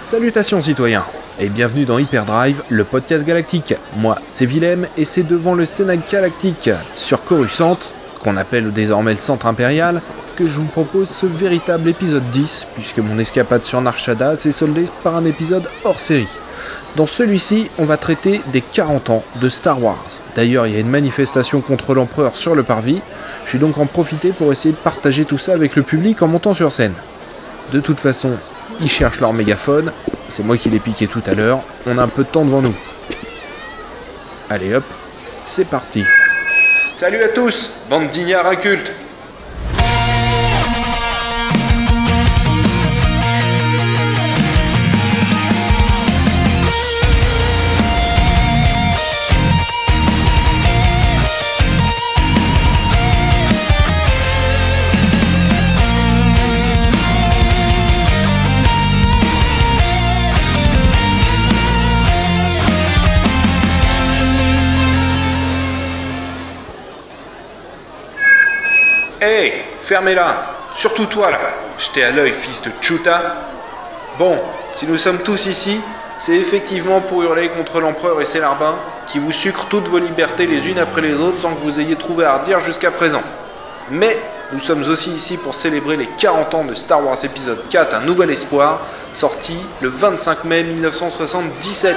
Salutations citoyens et bienvenue dans Hyperdrive, le podcast galactique. Moi, c'est Willem et c'est devant le Sénat galactique sur Coruscant, qu'on appelle désormais le centre impérial, que je vous propose ce véritable épisode 10, puisque mon escapade sur Narshada s'est soldée par un épisode hors série. Dans celui-ci, on va traiter des 40 ans de Star Wars. D'ailleurs, il y a une manifestation contre l'empereur sur le parvis. Je vais donc en profiter pour essayer de partager tout ça avec le public en montant sur scène. De toute façon, ils cherchent leur mégaphone. C'est moi qui l'ai piqué tout à l'heure. On a un peu de temps devant nous. Allez hop, c'est parti. Salut à tous, bande d'ignards incultes fermez-la Surtout toi là Jetez à l'œil, fils de Chuta Bon, si nous sommes tous ici, c'est effectivement pour hurler contre l'empereur et ses larbins, qui vous sucrent toutes vos libertés les unes après les autres sans que vous ayez trouvé à redire jusqu'à présent. Mais nous sommes aussi ici pour célébrer les 40 ans de Star Wars épisode 4 Un Nouvel Espoir, sorti le 25 mai 1977.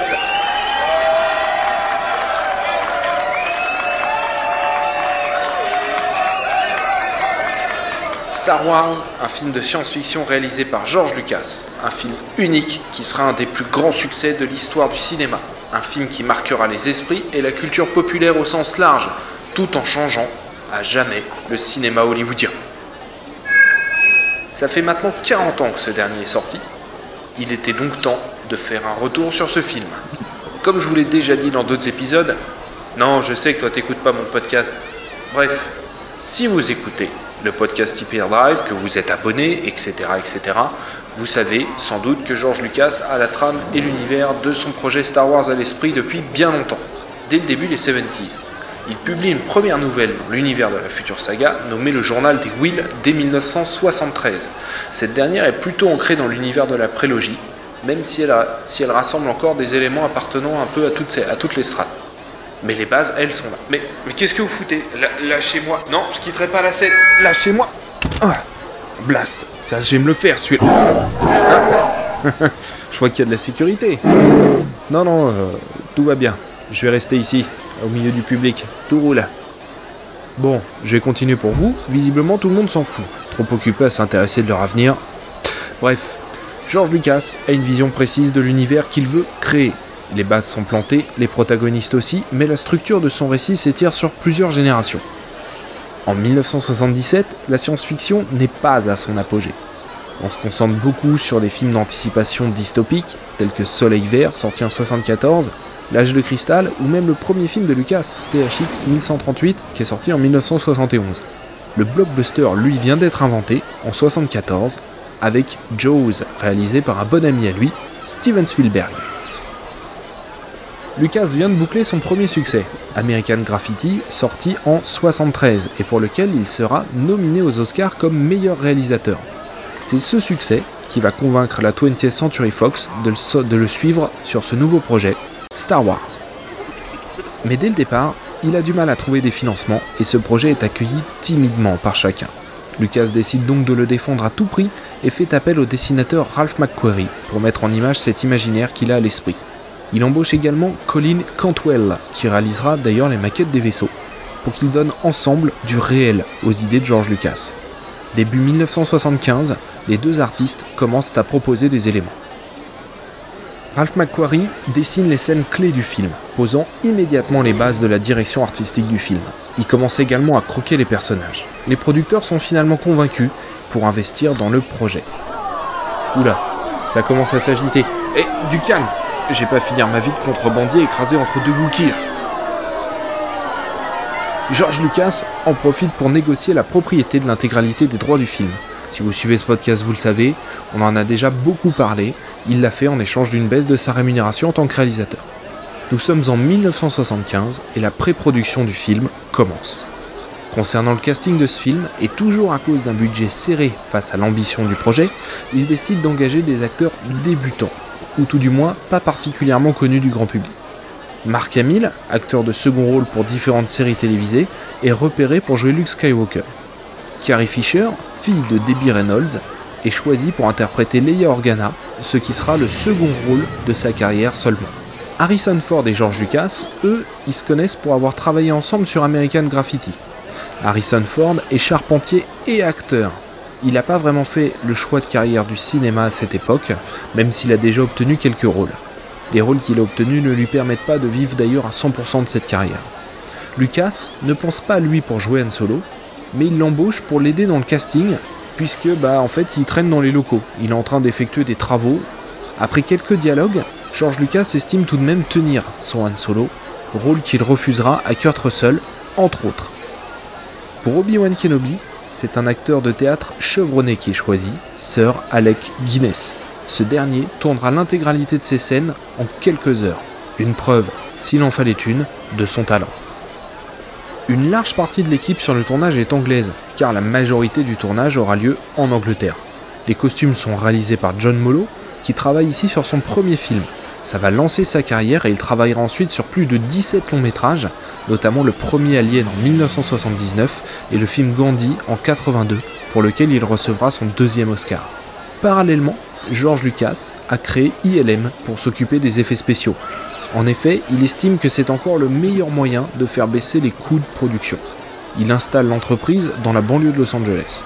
Star Wars, un film de science-fiction réalisé par George Lucas, un film unique qui sera un des plus grands succès de l'histoire du cinéma, un film qui marquera les esprits et la culture populaire au sens large, tout en changeant à jamais le cinéma hollywoodien. Ça fait maintenant 40 ans que ce dernier est sorti, il était donc temps de faire un retour sur ce film. Comme je vous l'ai déjà dit dans d'autres épisodes, non, je sais que toi t'écoutes pas mon podcast. Bref, si vous écoutez le podcast Hyperdrive, que vous êtes abonné, etc., etc., vous savez sans doute que George Lucas a la trame et l'univers de son projet Star Wars à l'esprit depuis bien longtemps, dès le début des 70s. Il publie une première nouvelle dans l'univers de la future saga, nommée le Journal des Will, dès 1973. Cette dernière est plutôt ancrée dans l'univers de la prélogie, même si elle, rassemble encore des éléments appartenant un peu à toutes les strates. Mais les bases, elles sont là. Mais, qu'est-ce que vous foutez? Lâchez-moi. Non, je quitterai pas la scène. Lâchez-moi. Ah, blast. Ça, j'aime le faire, celui-là. Ah. je vois qu'il y a de la sécurité. Non, non, euh, tout va bien. Je vais rester ici, au milieu du public. Tout roule. Bon, je vais continuer pour vous. Visiblement, tout le monde s'en fout. Trop occupé à s'intéresser de leur avenir. Bref, George Lucas a une vision précise de l'univers qu'il veut créer. Les bases sont plantées, les protagonistes aussi, mais la structure de son récit s'étire sur plusieurs générations. En 1977, la science-fiction n'est pas à son apogée. On se concentre beaucoup sur des films d'anticipation dystopiques, tels que Soleil Vert, sorti en 1974, L'âge de cristal, ou même le premier film de Lucas, THX 1138, qui est sorti en 1971. Le blockbuster, lui, vient d'être inventé en 1974, avec Jaws, réalisé par un bon ami à lui, Steven Spielberg. Lucas vient de boucler son premier succès, American Graffiti, sorti en 73 et pour lequel il sera nominé aux Oscars comme meilleur réalisateur. C'est ce succès qui va convaincre la 20th Century Fox de le, suivre sur ce nouveau projet, Star Wars. Mais dès le départ, il a du mal à trouver des financements et ce projet est accueilli timidement par chacun. Lucas décide donc de le défendre à tout prix et fait appel au dessinateur Ralph McQuarrie pour mettre en image cet imaginaire qu'il a à l'esprit. Il embauche également Colin Cantwell, qui réalisera d'ailleurs les maquettes des vaisseaux, pour qu'ils donnent ensemble du réel aux idées de George Lucas. Début 1975, les deux artistes commencent à proposer des éléments. Ralph McQuarrie dessine les scènes clés du film, posant immédiatement les bases de la direction artistique du film. Il commence également à croquer les personnages. Les producteurs sont finalement convaincus pour investir dans le projet. Oula, ça commence à s'agiter. Et du calme j'ai pas finir ma vie de contrebandier écrasé entre deux Wookiees. George Lucas en profite pour négocier la propriété de l'intégralité des droits du film. Si vous suivez ce podcast, vous le savez, on en a déjà beaucoup parlé. Il l'a fait en échange d'une baisse de sa rémunération en tant que réalisateur. Nous sommes en 1975 et la pré-production du film commence. Concernant le casting de ce film, et toujours à cause d'un budget serré face à l'ambition du projet, il décide d'engager des acteurs débutants ou tout du moins pas particulièrement connu du grand public. Mark Hamill, acteur de second rôle pour différentes séries télévisées, est repéré pour jouer Luke Skywalker. Carrie Fisher, fille de Debbie Reynolds, est choisie pour interpréter Leia Organa, ce qui sera le second rôle de sa carrière seulement. Harrison Ford et George Lucas, eux, ils se connaissent pour avoir travaillé ensemble sur American Graffiti. Harrison Ford est charpentier et acteur. Il n'a pas vraiment fait le choix de carrière du cinéma à cette époque, même s'il a déjà obtenu quelques rôles. Les rôles qu'il a obtenus ne lui permettent pas de vivre d'ailleurs à 100% de cette carrière. Lucas ne pense pas à lui pour jouer Han Solo, mais il l'embauche pour l'aider dans le casting, puisque bah en fait il traîne dans les locaux. Il est en train d'effectuer des travaux. Après quelques dialogues, George Lucas estime tout de même tenir son Han Solo, rôle qu'il refusera à Kurt Russell, entre autres. Pour Obi-Wan Kenobi, c'est un acteur de théâtre chevronné qui est choisi, Sir Alec Guinness. Ce dernier tournera l'intégralité de ses scènes en quelques heures, une preuve, s'il en fallait une, de son talent. Une large partie de l'équipe sur le tournage est anglaise, car la majorité du tournage aura lieu en Angleterre. Les costumes sont réalisés par John Mollo, qui travaille ici sur son premier film, ça va lancer sa carrière et il travaillera ensuite sur plus de 17 longs métrages, notamment le premier Alien en 1979 et le film Gandhi en 82, pour lequel il recevra son deuxième Oscar. Parallèlement, George Lucas a créé ILM pour s'occuper des effets spéciaux. En effet, il estime que c'est encore le meilleur moyen de faire baisser les coûts de production. Il installe l'entreprise dans la banlieue de Los Angeles.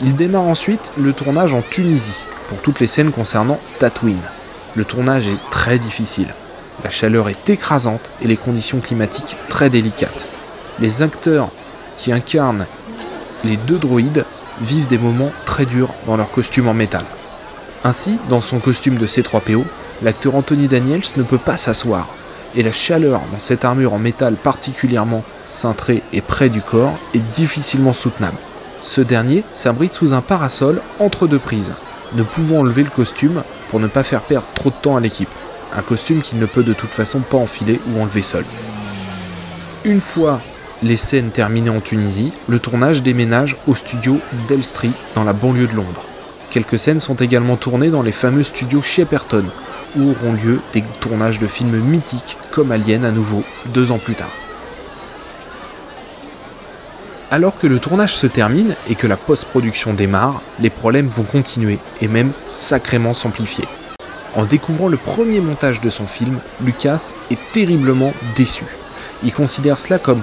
Il démarre ensuite le tournage en Tunisie pour toutes les scènes concernant Tatooine. Le tournage est très difficile. La chaleur est écrasante et les conditions climatiques très délicates. Les acteurs qui incarnent les deux droïdes vivent des moments très durs dans leur costume en métal. Ainsi, dans son costume de C3PO, l'acteur Anthony Daniels ne peut pas s'asseoir, et la chaleur dans cette armure en métal particulièrement cintrée et près du corps est difficilement soutenable. Ce dernier s'abrite sous un parasol entre deux prises, ne pouvant enlever le costume pour ne pas faire perdre trop de temps à l'équipe. Un costume qu'il ne peut de toute façon pas enfiler ou enlever seul. Une fois les scènes terminées en Tunisie, le tournage déménage au studio d'Elstree dans la banlieue de Londres. Quelques scènes sont également tournées dans les fameux studios Shepperton, où auront lieu des tournages de films mythiques comme Alien à nouveau deux ans plus tard. Alors que le tournage se termine et que la post-production démarre, les problèmes vont continuer et même sacrément s'amplifier. En découvrant le premier montage de son film, Lucas est terriblement déçu. Il considère cela comme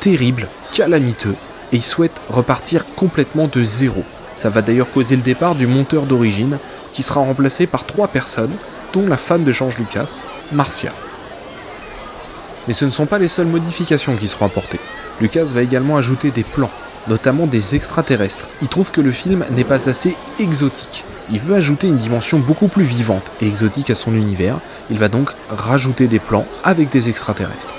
terrible, calamiteux, et il souhaite repartir complètement de zéro. Ça va d'ailleurs causer le départ du monteur d'origine, qui sera remplacé par trois personnes, dont la femme de George Lucas, Marcia. Mais ce ne sont pas les seules modifications qui seront apportées. Lucas va également ajouter des plans, notamment des extraterrestres. Il trouve que le film n'est pas assez exotique. Il veut ajouter une dimension beaucoup plus vivante et exotique à son univers. Il va donc rajouter des plans avec des extraterrestres.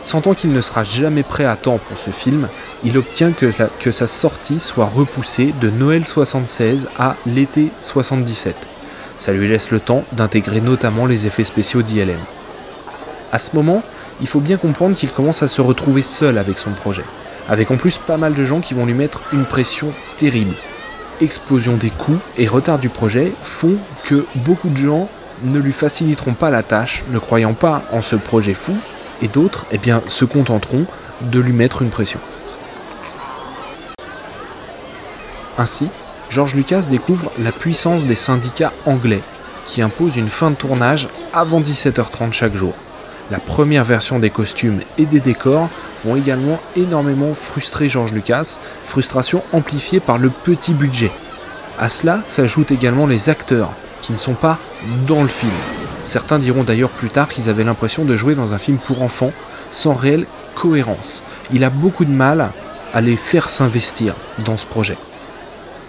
Sentant qu'il ne sera jamais prêt à temps pour ce film, il obtient que, que sa sortie soit repoussée de Noël 76 à l'été 77. Ça lui laisse le temps d'intégrer notamment les effets spéciaux d'ILM. À ce moment, il faut bien comprendre qu'il commence à se retrouver seul avec son projet, avec en plus pas mal de gens qui vont lui mettre une pression terrible. Explosion des coûts et retard du projet font que beaucoup de gens ne lui faciliteront pas la tâche, ne croyant pas en ce projet fou, et d'autres eh se contenteront de lui mettre une pression. Ainsi, George Lucas découvre la puissance des syndicats anglais qui imposent une fin de tournage avant 17h30 chaque jour. La première version des costumes et des décors vont également énormément frustrer George Lucas, frustration amplifiée par le petit budget. À cela s'ajoutent également les acteurs, qui ne sont pas dans le film. Certains diront d'ailleurs plus tard qu'ils avaient l'impression de jouer dans un film pour enfants, sans réelle cohérence. Il a beaucoup de mal à les faire s'investir dans ce projet.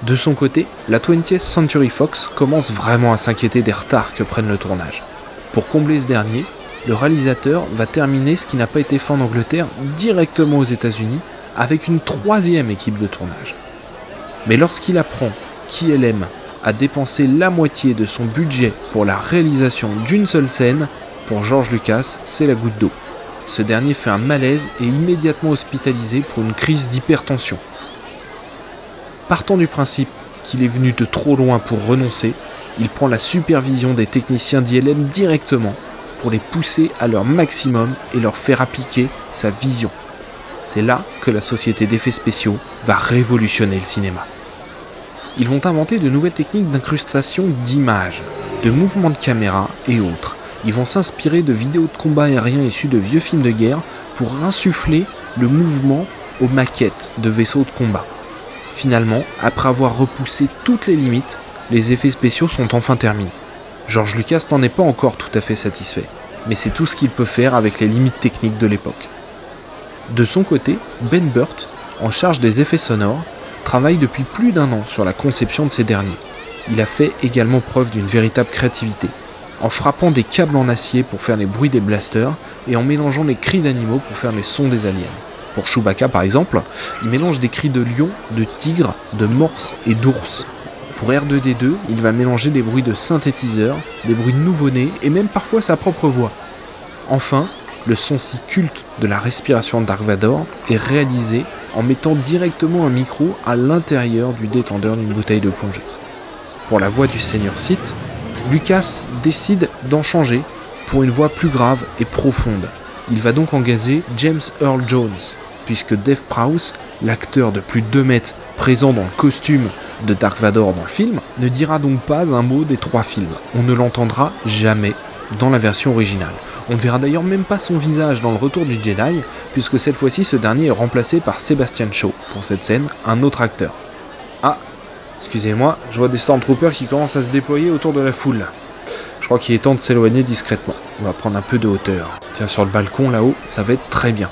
De son côté, la 20th Century Fox commence vraiment à s'inquiéter des retards que prennent le tournage. Pour combler ce dernier, le réalisateur va terminer ce qui n'a pas été fait en Angleterre directement aux États-Unis avec une troisième équipe de tournage. Mais lorsqu'il apprend qu'ILM a dépensé la moitié de son budget pour la réalisation d'une seule scène, pour George Lucas, c'est la goutte d'eau. Ce dernier fait un malaise et est immédiatement hospitalisé pour une crise d'hypertension. Partant du principe qu'il est venu de trop loin pour renoncer, il prend la supervision des techniciens d'ILM directement pour les pousser à leur maximum et leur faire appliquer sa vision. C'est là que la société d'effets spéciaux va révolutionner le cinéma. Ils vont inventer de nouvelles techniques d'incrustation d'images, de mouvements de caméra et autres. Ils vont s'inspirer de vidéos de combat aériens issus de vieux films de guerre pour insuffler le mouvement aux maquettes de vaisseaux de combat. Finalement, après avoir repoussé toutes les limites, les effets spéciaux sont enfin terminés. George Lucas n'en est pas encore tout à fait satisfait, mais c'est tout ce qu'il peut faire avec les limites techniques de l'époque. De son côté, Ben Burt, en charge des effets sonores, travaille depuis plus d'un an sur la conception de ces derniers. Il a fait également preuve d'une véritable créativité, en frappant des câbles en acier pour faire les bruits des blasters et en mélangeant les cris d'animaux pour faire les sons des aliens. Pour Chewbacca par exemple, il mélange des cris de lion, de tigre, de morse et d'ours. Pour R2D2, il va mélanger des bruits de synthétiseurs, des bruits de nouveau-nés et même parfois sa propre voix. Enfin, le son si culte de la respiration de Dark Vador est réalisé en mettant directement un micro à l'intérieur du détendeur d'une bouteille de plongée. Pour la voix du Seigneur Sith, Lucas décide d'en changer pour une voix plus grave et profonde. Il va donc engager James Earl Jones, puisque Dave Prowse, l'acteur de plus de 2 mètres présent dans le costume de Dark Vador dans le film, ne dira donc pas un mot des trois films. On ne l'entendra jamais dans la version originale. On ne verra d'ailleurs même pas son visage dans le retour du Jedi, puisque cette fois-ci ce dernier est remplacé par Sebastian Shaw, pour cette scène, un autre acteur. Ah, excusez-moi, je vois des Stormtroopers qui commencent à se déployer autour de la foule. Je crois qu'il est temps de s'éloigner discrètement. On va prendre un peu de hauteur. Tiens, sur le balcon là-haut, ça va être très bien.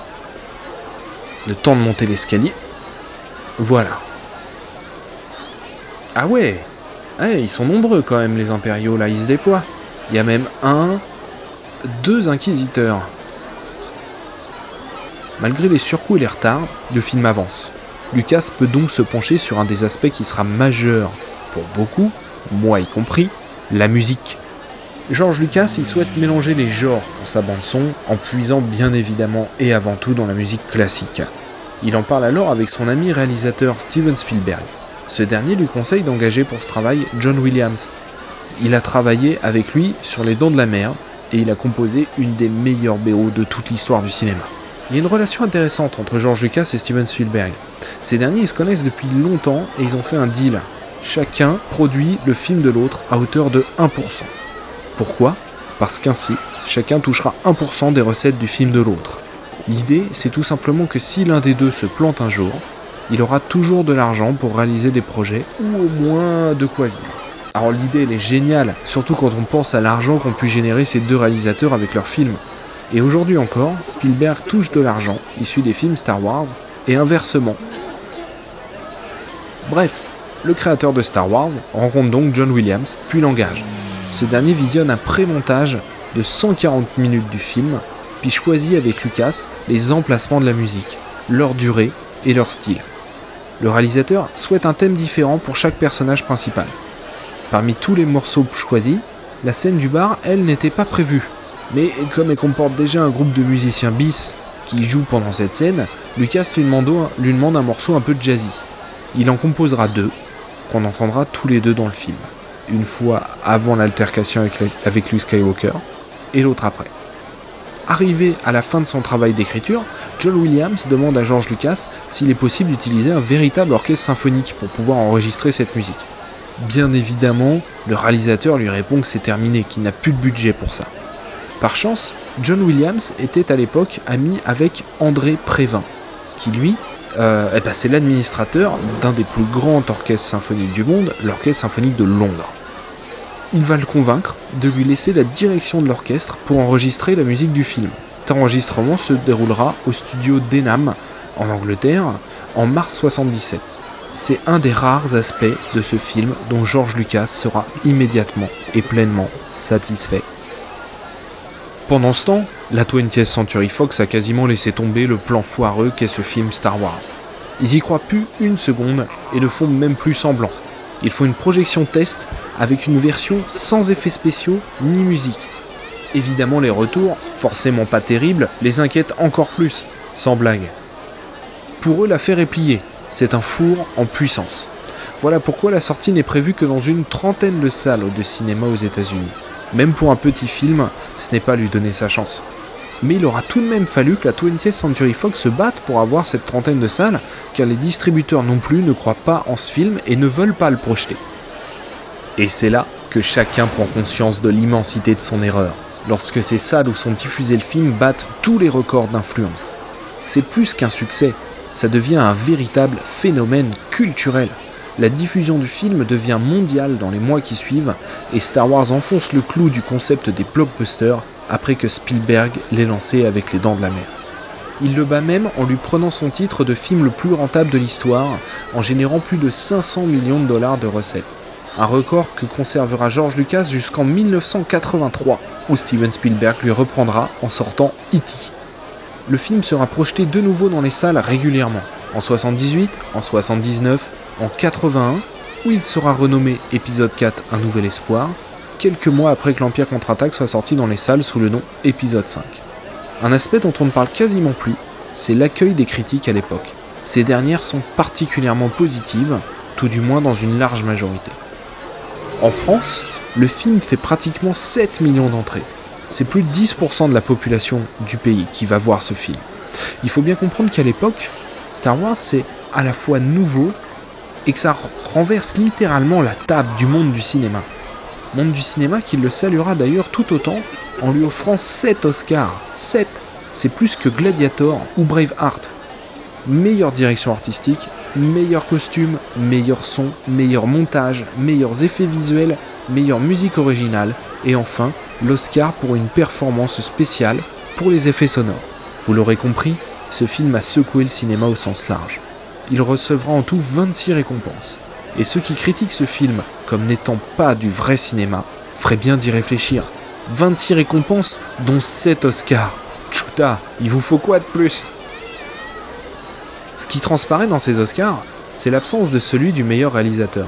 Le temps de monter l'escalier. Voilà. Ah ouais ils sont nombreux quand même les impériaux là, ils se déploient. Il y a même un, deux inquisiteurs. Malgré les surcoûts et les retards, le film avance. Lucas peut donc se pencher sur un des aspects qui sera majeur pour beaucoup, moi y compris, la musique. George Lucas y souhaite mélanger les genres pour sa bande son en puisant bien évidemment et avant tout dans la musique classique. Il en parle alors avec son ami réalisateur Steven Spielberg. Ce dernier lui conseille d'engager pour ce travail John Williams. Il a travaillé avec lui sur Les Dents de la Mer, et il a composé une des meilleures BO de toute l'histoire du cinéma. Il y a une relation intéressante entre George Lucas et Steven Spielberg. Ces derniers se connaissent depuis longtemps et ils ont fait un deal. Chacun produit le film de l'autre à hauteur de 1%. Pourquoi? Parce qu'ainsi, chacun touchera 1% des recettes du film de l'autre. L'idée, c'est tout simplement que si l'un des deux se plante un jour, il aura toujours de l'argent pour réaliser des projets ou au moins de quoi vivre. Alors l'idée elle est géniale, surtout quand on pense à l'argent qu'ont pu générer ces deux réalisateurs avec leurs films. Et aujourd'hui encore, Spielberg touche de l'argent issu des films Star Wars, et inversement. Bref, le créateur de Star Wars rencontre donc John Williams, puis l'engage. Ce dernier visionne un pré-montage de 140 minutes du film, puis choisit avec Lucas les emplacements de la musique, leur durée et leur style. Le réalisateur souhaite un thème différent pour chaque personnage principal. Parmi tous les morceaux choisis, la scène du bar, elle, n'était pas prévue. Mais comme elle comporte déjà un groupe de musiciens bis qui jouent pendant cette scène, Lucas lui demande, un morceau un peu jazzy. Il en composera deux, qu'on entendra tous les deux dans le film. Une fois avant l'altercation avec, avec Luke Skywalker, et l'autre après. Arrivé à la fin de son travail d'écriture, John Williams demande à George Lucas s'il est possible d'utiliser un véritable orchestre symphonique pour pouvoir enregistrer cette musique. Bien évidemment, le réalisateur lui répond que c'est terminé, qu'il n'a plus de budget pour ça. Par chance, John Williams était à l'époque ami avec André Prévin, qui lui, euh, eh ben, c'est l'administrateur d'un des plus grands orchestres symphoniques du monde, l'Orchestre symphonique de Londres. Il va le convaincre de lui laisser la direction de l'orchestre pour enregistrer la musique du film. Cet enregistrement se déroulera au studio Denham, en Angleterre, en mars 77 c'est un des rares aspects de ce film dont George Lucas sera immédiatement et pleinement satisfait. Pendant ce temps, la 20th Century Fox a quasiment laissé tomber le plan foireux qu'est ce film Star Wars. Ils y croient plus une seconde et ne font même plus semblant. Ils font une projection test avec une version sans effets spéciaux ni musique. Évidemment, les retours, forcément pas terribles, les inquiètent encore plus, sans blague. Pour eux, l'affaire est pliée, c'est un four en puissance. Voilà pourquoi la sortie n'est prévue que dans une trentaine de salles de cinéma aux États-Unis. Même pour un petit film, ce n'est pas lui donner sa chance. Mais il aura tout de même fallu que la 20th Century Fox se batte pour avoir cette trentaine de salles, car les distributeurs non plus ne croient pas en ce film et ne veulent pas le projeter. Et c'est là que chacun prend conscience de l'immensité de son erreur, lorsque ces salles où sont diffusés le film battent tous les records d'influence. C'est plus qu'un succès, ça devient un véritable phénomène culturel. La diffusion du film devient mondiale dans les mois qui suivent, et Star Wars enfonce le clou du concept des blockbusters après que Spielberg l'ait lancé avec Les Dents de la Mer. Il le bat même en lui prenant son titre de film le plus rentable de l'histoire, en générant plus de 500 millions de dollars de recettes. Un record que conservera George Lucas jusqu'en 1983, où Steven Spielberg lui reprendra en sortant E.T. Le film sera projeté de nouveau dans les salles régulièrement, en 78, en 79, en 81, où il sera renommé Épisode 4 Un Nouvel Espoir, quelques mois après que l'Empire contre-attaque soit sorti dans les salles sous le nom Épisode 5. Un aspect dont on ne parle quasiment plus, c'est l'accueil des critiques à l'époque. Ces dernières sont particulièrement positives, tout du moins dans une large majorité. En France, le film fait pratiquement 7 millions d'entrées. C'est plus de 10% de la population du pays qui va voir ce film. Il faut bien comprendre qu'à l'époque, Star Wars c'est à la fois nouveau et que ça renverse littéralement la table du monde du cinéma monde du cinéma qui le saluera d'ailleurs tout autant en lui offrant 7 Oscars. 7 C'est plus que Gladiator ou Braveheart. Meilleure direction artistique, meilleur costume, meilleur son, meilleur montage, meilleurs effets visuels, meilleure musique originale et enfin l'Oscar pour une performance spéciale pour les effets sonores. Vous l'aurez compris, ce film a secoué le cinéma au sens large. Il recevra en tout 26 récompenses. Et ceux qui critiquent ce film comme n'étant pas du vrai cinéma feraient bien d'y réfléchir. 26 récompenses, dont 7 Oscars. Chuta, il vous faut quoi de plus? Ce qui transparaît dans ces Oscars, c'est l'absence de celui du meilleur réalisateur.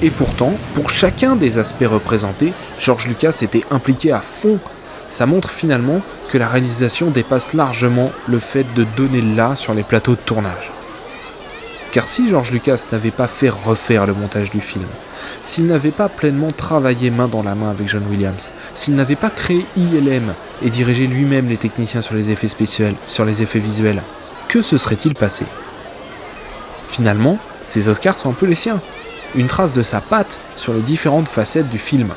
Et pourtant, pour chacun des aspects représentés, George Lucas était impliqué à fond. Ça montre finalement que la réalisation dépasse largement le fait de donner là sur les plateaux de tournage. Car si George Lucas n'avait pas fait refaire le montage du film, s'il n'avait pas pleinement travaillé main dans la main avec John Williams, s'il n'avait pas créé ILM et dirigé lui-même les techniciens sur les effets spéciaux, sur les effets visuels, que se serait-il passé? Finalement, ces Oscars sont un peu les siens, une trace de sa patte sur les différentes facettes du film.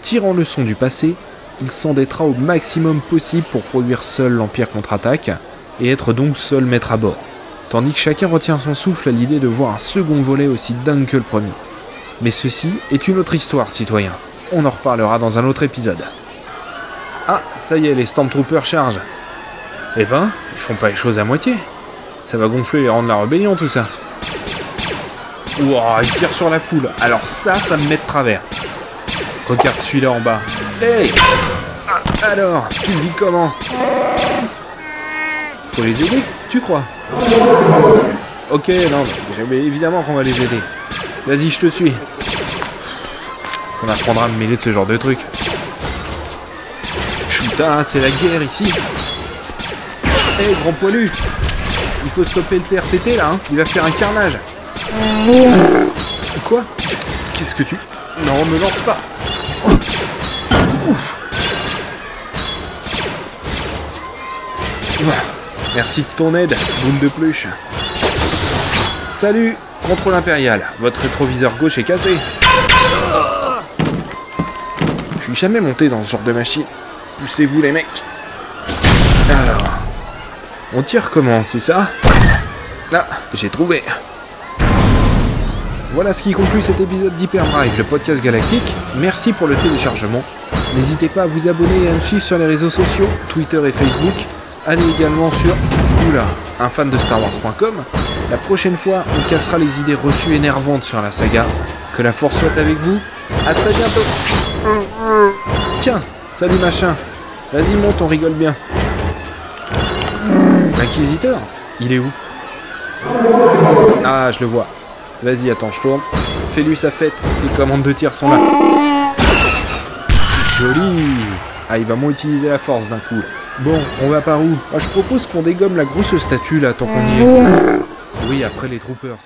Tirant leçon du passé, il s'endettera au maximum possible pour produire seul l'Empire contre-attaque et être donc seul maître à bord tandis que chacun retient son souffle à l'idée de voir un second volet aussi dingue que le premier. Mais ceci est une autre histoire, citoyen. On en reparlera dans un autre épisode. Ah, ça y est, les Stormtroopers chargent. Eh ben, ils font pas les choses à moitié. Ça va gonfler et rendre la rébellion, tout ça. Ouah, ils tirent sur la foule. Alors ça, ça me met de travers. Regarde celui-là en bas. Hey Alors, tu le vis comment? Faut les aider, tu crois? Ok, non, mais évidemment qu'on va les aider. Vas-y, je te suis. Ça m'apprendra à me mêler de ce genre de truc. Putain, c'est la guerre ici. Hé, hey, grand poilu Il faut stopper le TRTT là, hein Il va faire un carnage. Quoi Qu'est-ce que tu... Non, me lance pas. Ouf. Merci de ton aide, boule de pluche. Salut, contrôle impérial. Votre rétroviseur gauche est cassé. Je suis jamais monté dans ce genre de machine. Poussez-vous les mecs. Alors, on tire comment, c'est ça? Ah, j'ai trouvé. Voilà ce qui conclut cet épisode d'Hyperdrive, le podcast galactique. Merci pour le téléchargement. N'hésitez pas à vous abonner et à me suivre sur les réseaux sociaux, Twitter et Facebook. Allez également sur Oula, un fan de Star Wars.com. La prochaine fois, on cassera les idées reçues énervantes sur la saga. Que la force soit avec vous. À très bientôt. Tiens, salut machin. Vas-y, monte, on rigole bien. L'inquisiteur Il est où? Ah, je le vois. Vas-y, attends, je tourne. Fais-lui sa fête. Les commandes de tir sont là. Joli Ah, il va moins utiliser la force d'un coup. Bon, on va par où? Moi je propose qu'on dégomme la grosse statue là tant qu'on y est. Oui, après les troopers.